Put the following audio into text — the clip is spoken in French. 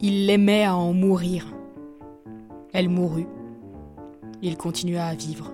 Il l'aimait à en mourir. Elle mourut. Il continua à vivre.